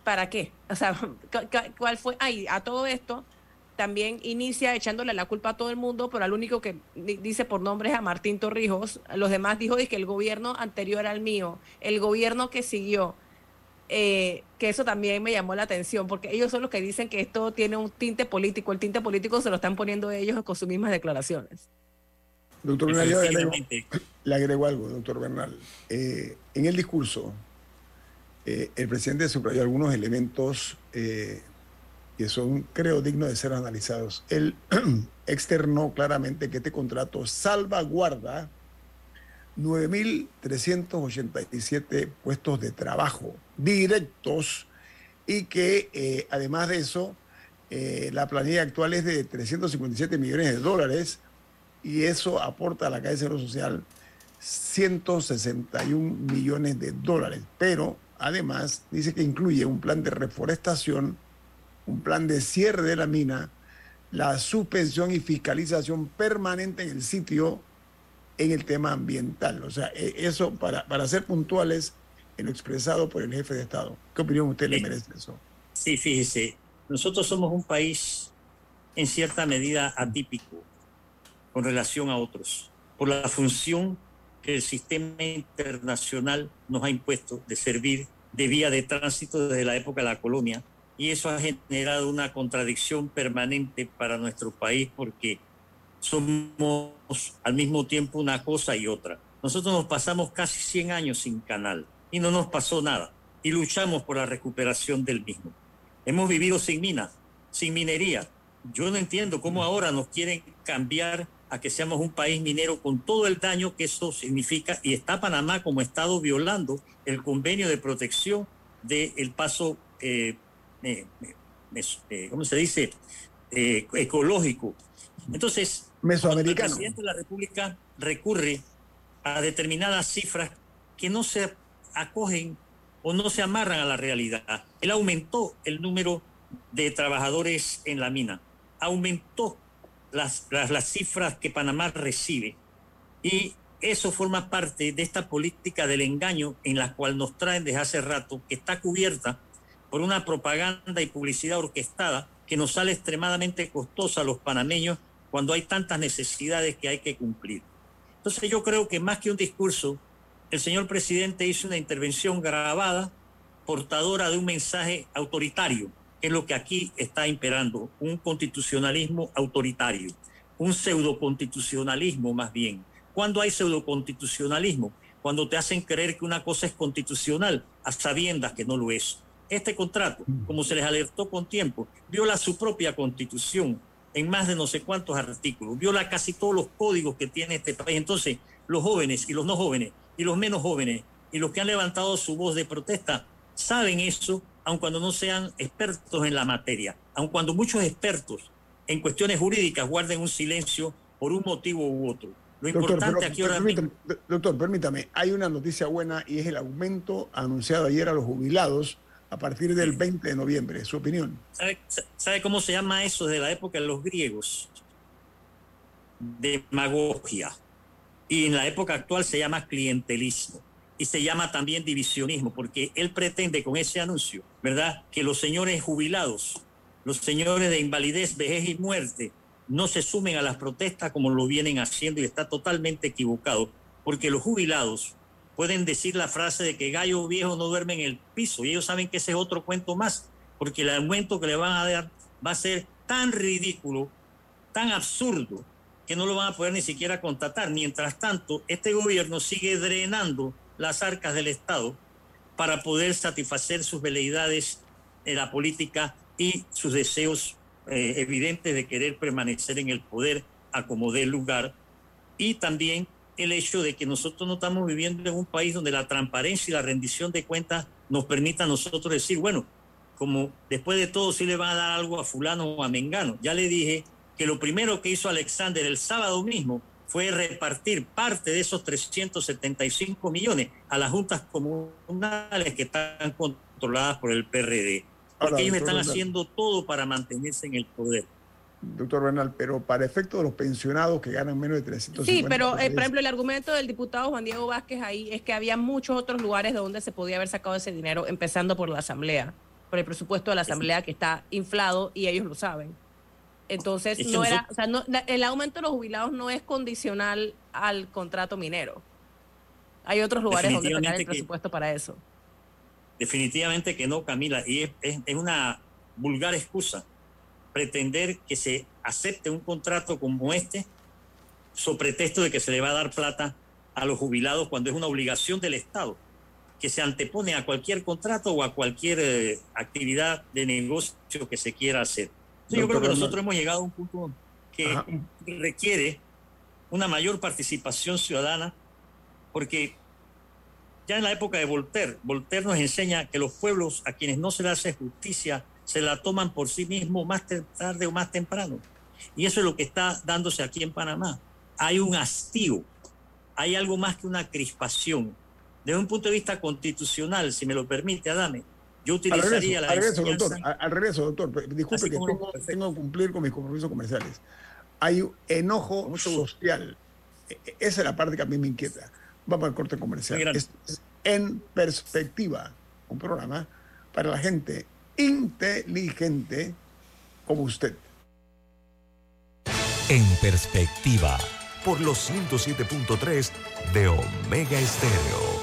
Speaker 5: ¿para qué? O sea, ¿cuál fue? A todo esto, también inicia echándole la culpa a todo el mundo, pero al único que dice por nombre es a Martín Torrijos. Los demás dijo que el gobierno anterior al mío, el gobierno que siguió, eh, que eso también me llamó la atención, porque ellos son los que dicen que esto tiene un tinte político. El tinte político se lo están poniendo ellos con sus mismas declaraciones.
Speaker 4: Doctor Bernal, le agrego algo, doctor Bernal. Eh, en el discurso, eh, el presidente subrayó algunos elementos que son, creo, dignos de ser analizados. Él externó claramente que este contrato salvaguarda 9.387 puestos de trabajo directos y que eh, además de eso, eh, la planilla actual es de 357 millones de dólares y eso aporta a la Caja de Seguro Social 161 millones de dólares. Pero además dice que incluye un plan de reforestación un plan de cierre de la mina, la suspensión y fiscalización permanente en el sitio en el tema ambiental. O sea, e, eso para, para ser puntuales en lo expresado por el jefe de Estado. ¿Qué opinión usted le merece eso?
Speaker 7: Sí, fíjese, nosotros somos un país en cierta medida atípico con relación a otros, por la función que el sistema internacional nos ha impuesto de servir de vía de tránsito desde la época de la colonia. Y eso ha generado una contradicción permanente para nuestro país porque somos al mismo tiempo una cosa y otra. Nosotros nos pasamos casi 100 años sin canal y no nos pasó nada y luchamos por la recuperación del mismo. Hemos vivido sin minas, sin minería. Yo no entiendo cómo ahora nos quieren cambiar a que seamos un país minero con todo el daño que eso significa y está Panamá como Estado violando el convenio de protección del paso, eh, eh, eh, ¿cómo se dice? ecológico. Entonces,
Speaker 4: Mesoamericano.
Speaker 7: el presidente de la República recurre a determinadas cifras que no se acogen o no se amarran a la realidad. Él aumentó el número de trabajadores en la mina, aumentó las, las, cifras que Panamá recibe. Y eso forma parte de esta política del engaño en la cual nos traen desde hace rato, que está cubierta por una propaganda y publicidad orquestada que nos sale extremadamente costosa a los panameños cuando hay tantas necesidades que hay que cumplir. Entonces yo creo que más que un discurso, el señor presidente hizo una intervención grabada, portadora de un mensaje autoritario, es lo que aquí está imperando, un constitucionalismo autoritario, un pseudoconstitucionalismo más bien. ¿Cuándo hay pseudoconstitucionalismo? Cuando te hacen creer que una cosa es constitucional a sabiendas que no lo es. Este contrato, como se les alertó con tiempo, viola su propia constitución en más de no sé cuántos artículos, viola casi todos los códigos que tiene este país. Entonces, los jóvenes y los no jóvenes y los menos jóvenes y los que han levantado su voz de protesta saben eso aun cuando no sean expertos en la materia, aun cuando muchos expertos en cuestiones jurídicas guarden un silencio por un motivo u otro. Lo importante aquí ahora
Speaker 4: permítame, Doctor, permítame, hay una noticia buena y es el aumento anunciado ayer a los jubilados a partir del 20 de noviembre. ¿Su opinión?
Speaker 7: ¿Sabe, ¿Sabe, cómo se llama eso desde la época de los griegos? Demagogia. Y en la época actual se llama clientelismo y se llama también divisionismo, porque él pretende con ese anuncio, ¿verdad?, que los señores jubilados, los señores de invalidez, vejez y muerte, no se sumen a las protestas como lo vienen haciendo y está totalmente equivocado, porque los jubilados pueden decir la frase de que gallo viejo no duerme en el piso y ellos saben que ese es otro cuento más, porque el aumento que le van a dar va a ser tan ridículo, tan absurdo, que no lo van a poder ni siquiera contratar. Mientras tanto, este gobierno sigue drenando las arcas del Estado para poder satisfacer sus veleidades en la política y sus deseos eh, evidentes de querer permanecer en el poder a como lugar. Y también el hecho de que nosotros no estamos viviendo en un país donde la transparencia y la rendición de cuentas nos permita a nosotros decir, bueno, como después de todo sí le va a dar algo a fulano o a mengano. Ya le dije que lo primero que hizo Alexander el sábado mismo fue repartir parte de esos 375 millones a las juntas comunales que están controladas por el PRD. Porque ellos están haciendo todo para mantenerse en el poder.
Speaker 4: Doctor Bernal, pero para efecto de los pensionados que ganan menos de 350
Speaker 5: Sí, pero eh, por ejemplo el argumento del diputado Juan Diego Vázquez ahí es que había muchos otros lugares donde se podía haber sacado ese dinero, empezando por la Asamblea, por el presupuesto de la Asamblea que está inflado y ellos lo saben. Entonces, no era, o sea, no, el aumento de los jubilados no es condicional al contrato minero. Hay otros lugares donde sacar el presupuesto para eso.
Speaker 7: Definitivamente que no, Camila. Y es, es, una vulgar excusa pretender que se acepte un contrato como este sobre pretexto de que se le va a dar plata a los jubilados cuando es una obligación del Estado que se antepone a cualquier contrato o a cualquier eh, actividad de negocio que se quiera hacer. Yo creo que nosotros hemos llegado a un punto que requiere una mayor participación ciudadana, porque ya en la época de Voltaire, Voltaire nos enseña que los pueblos a quienes no se les hace justicia se la toman por sí mismos más tarde o más temprano. Y eso es lo que está dándose aquí en Panamá. Hay un hastío, hay algo más que una crispación. Desde un punto de vista constitucional, si me lo permite, Adame, yo utilizaría
Speaker 4: al regreso, la doctor, al, regreso, doctor. Disculpe que tengo, que cumplir con mis compromisos comerciales. Hay enojo social. E, e, esa es la parte que a mí me inquieta. Vamos al corte comercial. en perspectiva, un programa para la gente inteligente como usted.
Speaker 3: En perspectiva,
Speaker 2: Por los 107.3 de Omega Estéreo.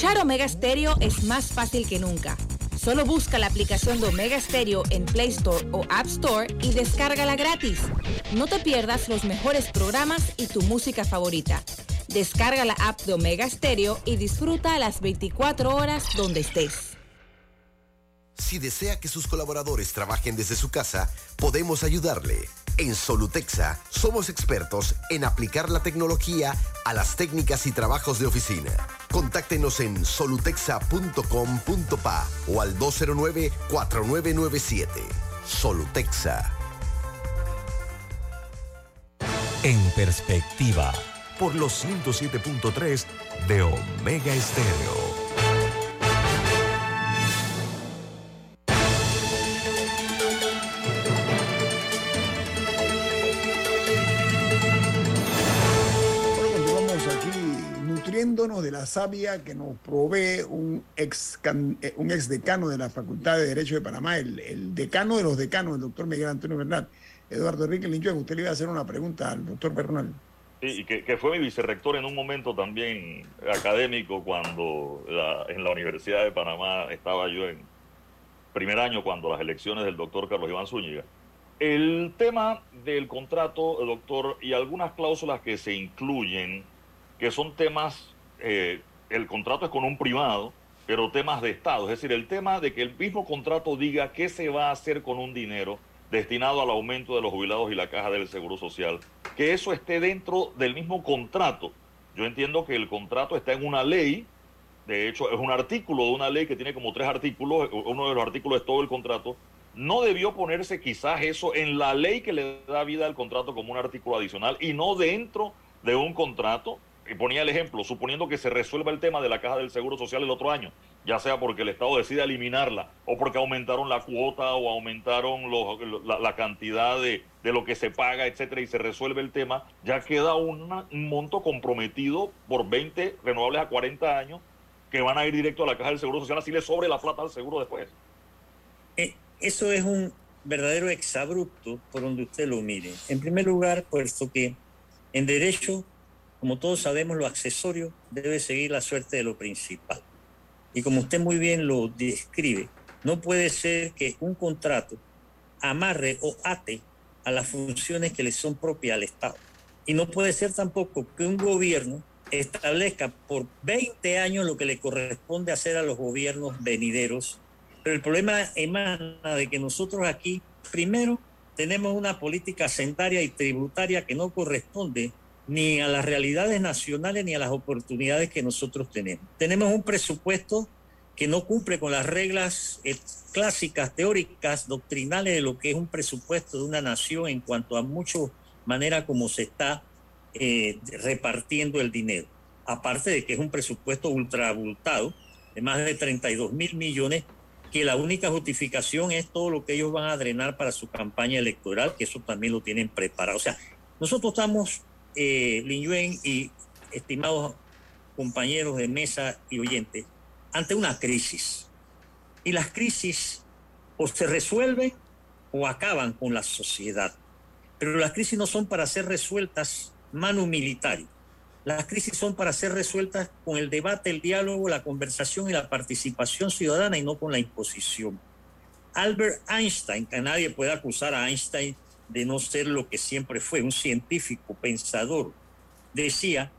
Speaker 9: Escuchar Omega Stereo es más fácil que nunca. Solo busca la aplicación de Omega Stereo en Play Store o App Store y descárgala gratis. No te pierdas los mejores programas y tu música favorita. Descarga la app de Omega Stereo y disfruta las 24 horas donde estés.
Speaker 12: Si desea que sus colaboradores trabajen desde su casa, podemos ayudarle. En Solutexa somos expertos en aplicar la tecnología a las técnicas y trabajos de oficina. Contáctenos en solutexa.com.pa o al 209-4997. Solutexa.
Speaker 3: en perspectiva,
Speaker 2: Por los 107.3 de Omega Estéreo.
Speaker 4: De la savia que nos provee un ex, eh, un ex decano de la Facultad de Derecho de Panamá, el, decano de los decanos, el doctor Miguel Antonio Bernal. Eduardo Enrique Linchón, usted le iba a hacer una pregunta al doctor Bernal.
Speaker 6: Sí, que, que fue mi vicerrector en un momento también académico cuando la- en la Universidad de Panamá estaba yo en primer año cuando las elecciones del doctor Carlos Iván Zúñiga. El tema del contrato, doctor, y algunas cláusulas que se incluyen, que son temas, eh, el contrato es con un privado, pero temas de Estado, es decir, el tema de que el mismo contrato diga qué se va a hacer con un dinero destinado al aumento de los jubilados y la caja del Seguro Social, que eso esté dentro del mismo contrato. Yo entiendo que el contrato está en una ley, de hecho es un artículo de una ley que tiene como tres artículos, uno de los artículos es todo el contrato, no debió ponerse quizás eso en la ley que le da vida al contrato como un artículo adicional y no dentro de un contrato. Y ponía el ejemplo, suponiendo que se resuelva el tema de la caja del Seguro Social el otro año, ya sea porque el Estado decide eliminarla o porque aumentaron la cuota o aumentaron la, cantidad de, de lo que se paga, etcétera, y se resuelve el tema, ya queda un monto comprometido por 20 renovables a 40 años que van a ir directo a la caja del Seguro Social, así le sobre la plata al seguro después.
Speaker 7: Eh, eso es un verdadero exabrupto por donde usted lo mire. En primer lugar, puesto que en derecho, como todos sabemos, lo accesorio debe seguir la suerte de lo principal. Y como usted muy bien lo describe, no puede ser que un contrato amarre o ate a las funciones que le son propias al Estado. Y no puede ser tampoco que un gobierno establezca por 20 años lo que le corresponde hacer a los gobiernos venideros. Pero el problema emana de que nosotros aquí, primero, tenemos una política sentaria y tributaria que no corresponde ni a las realidades nacionales ni a las oportunidades que nosotros tenemos. Tenemos un presupuesto que no cumple con las reglas eh, clásicas, teóricas, doctrinales de lo que es un presupuesto de una nación en cuanto a mucho manera como se está eh, repartiendo el dinero. Aparte de que es un presupuesto ultra abultado de más de 32 mil millones, que la única justificación es todo lo que ellos van a drenar para su campaña electoral, que eso también lo tienen preparado. O sea, nosotros estamos, eh, Lin Yuen y estimados compañeros de mesa y oyentes, ante una crisis. Y las crisis o se resuelven o acaban con la sociedad. Pero las crisis no son para ser resueltas manu militari. Las crisis son para ser resueltas con el debate, el diálogo, la conversación y la participación ciudadana y no con la imposición. Albert Einstein, que nadie puede acusar a Einstein de no ser lo que siempre fue, un científico, pensador, decía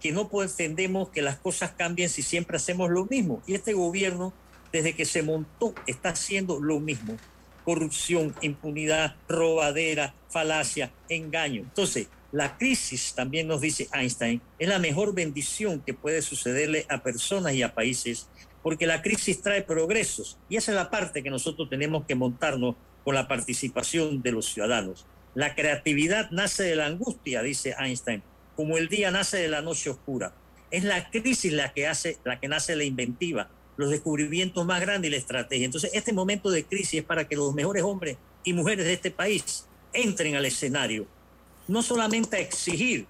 Speaker 7: que no pretendemos que las cosas cambien si siempre hacemos lo mismo. Y este gobierno, desde que se montó, está haciendo lo mismo. Corrupción, impunidad, robadera, falacia, engaño. Entonces, La crisis, también nos dice Einstein, es la mejor bendición que puede sucederle a personas y a países, porque la crisis trae progresos y esa es la parte que nosotros tenemos que montarnos con la participación de los ciudadanos. La creatividad nace de la angustia, dice Einstein, como el día nace de la noche oscura. Es la crisis la que hace, la que nace la inventiva, los descubrimientos más grandes y la estrategia. Entonces, este momento de crisis es para que los mejores hombres y mujeres de este país entren al escenario, no solamente a exigir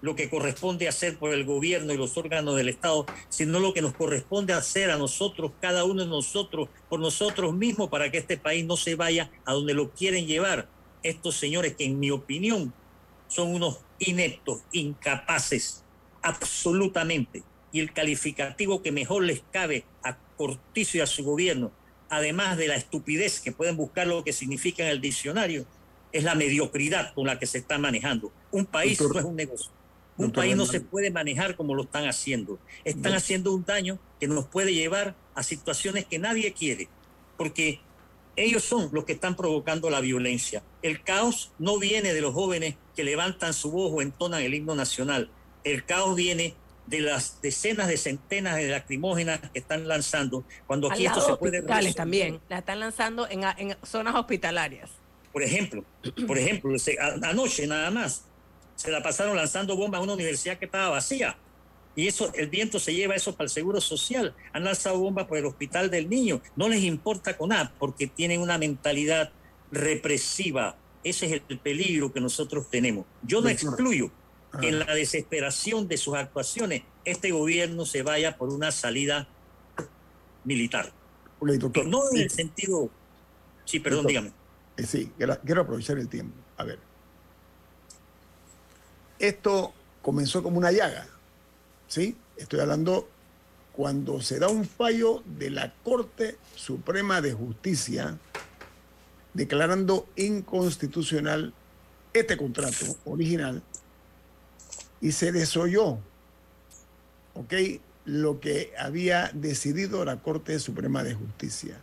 Speaker 7: lo que corresponde hacer por el gobierno y los órganos del Estado, sino lo que nos corresponde hacer a nosotros, cada uno de nosotros, por nosotros mismos, para que este país no se vaya a donde lo quieren llevar estos señores que en mi opinión son unos ineptos, incapaces, absolutamente. Y el calificativo que mejor les cabe a Cortizo y a su gobierno, además de la estupidez que pueden buscar lo que significa en el diccionario, es la mediocridad con la que se está manejando. Un país no es un negocio. Un país no se puede manejar como lo están haciendo. Están haciendo un daño que nos puede llevar a situaciones que nadie quiere, porque ellos son los que están provocando la violencia. El caos no viene de los jóvenes que levantan su voz o entonan el himno nacional. El caos viene de las decenas de centenas de lacrimógenas que están lanzando cuando aquí esto se puede
Speaker 5: hospitales también la están lanzando en, en zonas hospitalarias
Speaker 7: por ejemplo, por ejemplo, anoche nada más se la pasaron lanzando bombas a una universidad que estaba vacía. Y eso, el viento se lleva eso para el seguro social. Han lanzado bombas por el hospital del niño. No les importa con nada porque tienen una mentalidad represiva. Ese es el peligro que nosotros tenemos. Yo no excluyo que en la desesperación de sus actuaciones este gobierno se vaya por una salida militar. no en el sentido... Sí, perdón, dígame.
Speaker 4: Eh, sí, quiero aprovechar el tiempo. A ver. Esto comenzó como una llaga, ¿sí? Estoy hablando cuando se da un fallo de la Corte Suprema de Justicia declarando inconstitucional este contrato original y se desoyó, ¿ok? Lo que había decidido la Corte Suprema de Justicia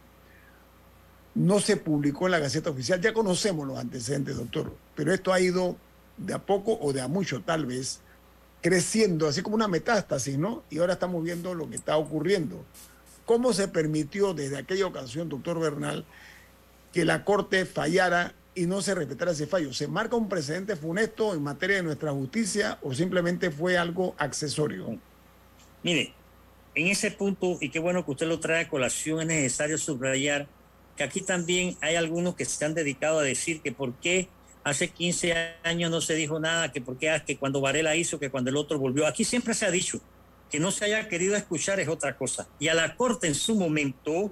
Speaker 4: no se publicó en la Gaceta Oficial. Ya conocemos los antecedentes, doctor, pero esto ha ido de a poco o de a mucho tal vez creciendo, así como una metástasis, ¿no? Y ahora estamos viendo lo que está ocurriendo. ¿Cómo se permitió desde aquella ocasión, doctor Bernal, que la Corte fallara y no se respetara ese fallo? ¿Se marca un precedente funesto en materia de nuestra justicia o simplemente fue algo accesorio?
Speaker 7: Mire, en ese punto, y qué bueno que usted lo trae a colación, es necesario subrayar que aquí también hay algunos que se han dedicado a decir que por qué hace 15 años no se dijo nada, que por qué ah, que cuando Varela hizo, que cuando el otro volvió. Aquí siempre se ha dicho que no se haya querido escuchar es otra cosa. Y a la Corte en su momento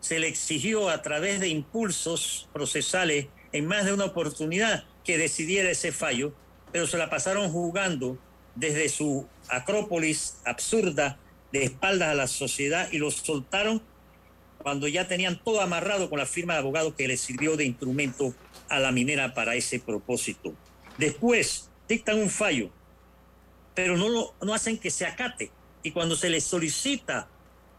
Speaker 7: se le exigió a través de impulsos procesales en más de una oportunidad que decidiera ese fallo, pero se la pasaron jugando desde su acrópolis absurda de espaldas a la sociedad y lo soltaron cuando ya tenían todo amarrado con la firma de abogados que les sirvió de instrumento a la minera para ese propósito. Después dictan un fallo, pero no, lo, no hacen que se acate. Y cuando se les solicita,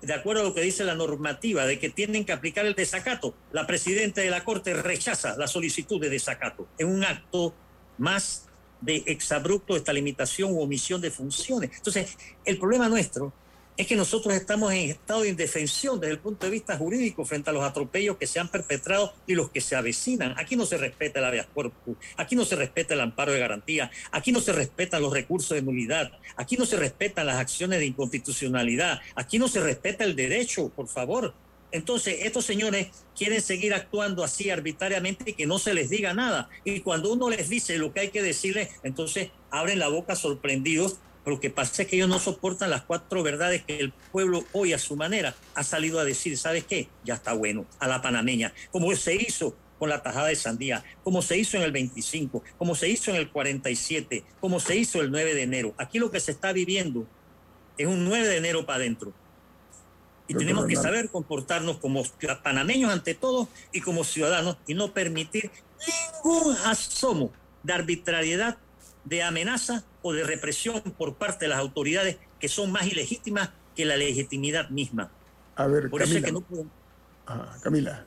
Speaker 7: de acuerdo a lo que dice la normativa, de que tienen que aplicar el desacato, la presidenta de la Corte rechaza la solicitud de desacato. Es un acto más de exabrupto esta limitación u omisión de funciones. Entonces, el problema nuestro es que nosotros estamos en estado de indefensión desde el punto de vista jurídico frente a los atropellos que se han perpetrado y los que se avecinan. Aquí no se respeta el habeas corpus, aquí no se respeta el amparo de garantía, aquí no se respetan los recursos de nulidad, aquí no se respetan las acciones de inconstitucionalidad, aquí no se respeta el derecho, por favor. Entonces, estos señores quieren seguir actuando así arbitrariamente y que no se les diga nada. Y cuando uno les dice lo que hay que decirles, entonces abren la boca sorprendidos lo que pasa es que ellos no soportan las cuatro verdades que el pueblo hoy a su manera ha salido a decir, ¿sabes qué? Ya está bueno, a la panameña, como se hizo con la tajada de sandía, como se hizo en el 25, como se hizo en el 47, como se hizo el 9 de enero. Aquí lo que se está viviendo es un 9 de enero para adentro. Y tenemos que saber comportarnos como panameños ante todo y como ciudadanos y no permitir ningún asomo de arbitrariedad, de amenaza o de represión por parte de las autoridades que son más ilegítimas que la legitimidad misma.
Speaker 4: A ver, Camila. Camila.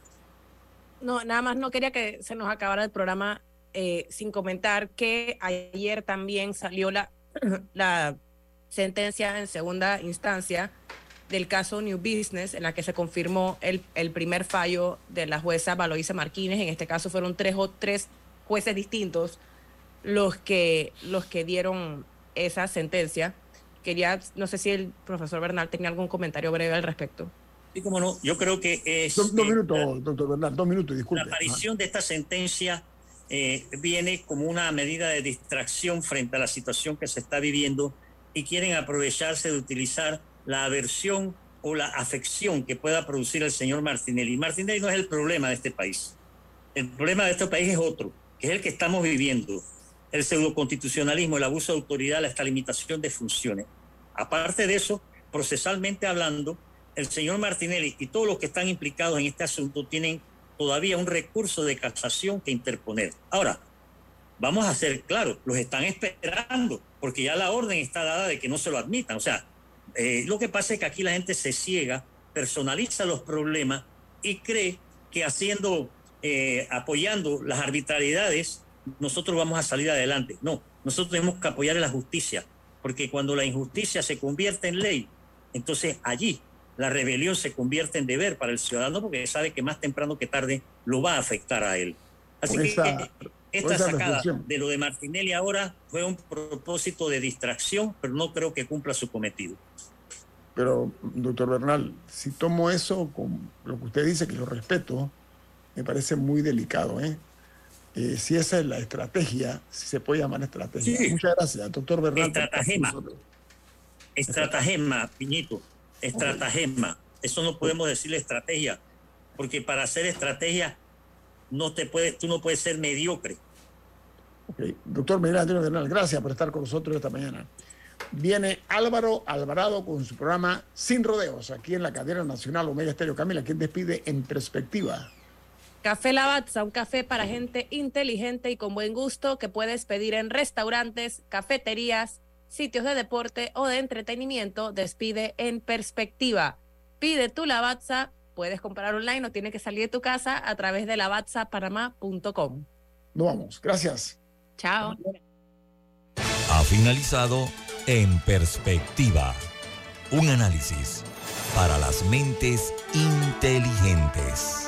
Speaker 5: No, nada más no quería que se nos acabara el programa eh, sin comentar que ayer también salió la, la sentencia en segunda instancia del caso New Business, en la que se confirmó el, el primer fallo de la jueza Valoisa Martínez. En este caso fueron tres, o tres jueces distintos los que, los que dieron esa sentencia. Quería, no sé si el profesor Bernal tenía algún comentario breve al respecto.
Speaker 7: Sí, como no, yo creo que es...
Speaker 4: Dos, dos
Speaker 7: eh,
Speaker 4: minutos, doctor Bernal, dos minutos, disculpe.
Speaker 7: La aparición de esta sentencia eh, viene como una medida de distracción frente a la situación que se está viviendo y quieren aprovecharse de utilizar la aversión o la afección que pueda producir el señor Martinelli. Martinelli no es el problema de este país. El problema de este país es otro, que es el que estamos viviendo. El pseudoconstitucionalismo, el abuso de autoridad, esta limitación de funciones. Aparte de eso, procesalmente hablando, el señor Martinelli y todos los que están implicados en este asunto tienen todavía un recurso de casación que interponer. Ahora, vamos a ser claros, los están esperando, porque ya la orden está dada de que no se lo admitan. O sea, eh, lo que pasa es que aquí la gente se ciega, personaliza los problemas y cree que haciendo, eh, apoyando las arbitrariedades, nosotros vamos a salir adelante. No, nosotros tenemos que apoyar la justicia, porque cuando la injusticia se convierte en ley, entonces allí la rebelión se convierte en deber para el ciudadano porque sabe que más temprano que tarde lo va a afectar a él. Así que esta sacada
Speaker 4: reflexión.
Speaker 7: de lo de Martinelli ahora fue un propósito de distracción, pero no creo que cumpla su cometido.
Speaker 4: Pero, doctor Bernal, si tomo eso con lo que usted dice, que lo respeto, me parece muy delicado. ¿eh? Eh, si esa es la estrategia, si se puede llamar estrategia.
Speaker 7: Sí.
Speaker 4: Muchas gracias, doctor con
Speaker 7: Estratagema. Estratagema, Piñito, estratagema. Eso no podemos decirle estrategia, porque para hacer estrategia no te puede, tú no puedes ser mediocre.
Speaker 4: Ok. Doctor Miguel Antonio Bernal, gracias por estar con nosotros esta mañana. Viene Álvaro Alvarado con su programa Sin Rodeos, aquí en la cadena nacional Omega Estéreo. Camila, quien despide en perspectiva.
Speaker 5: Café Lavazza, un café para gente inteligente y con buen gusto que puedes pedir en restaurantes, cafeterías, sitios de deporte o de entretenimiento. Despide en perspectiva. Pide tu Lavazza, puedes comprar online, no tienes que salir de tu casa a través de lavazzapanamá.com.
Speaker 4: Nos vamos. Gracias.
Speaker 5: Chao.
Speaker 3: Ha finalizado En Perspectiva. Un análisis para las mentes inteligentes.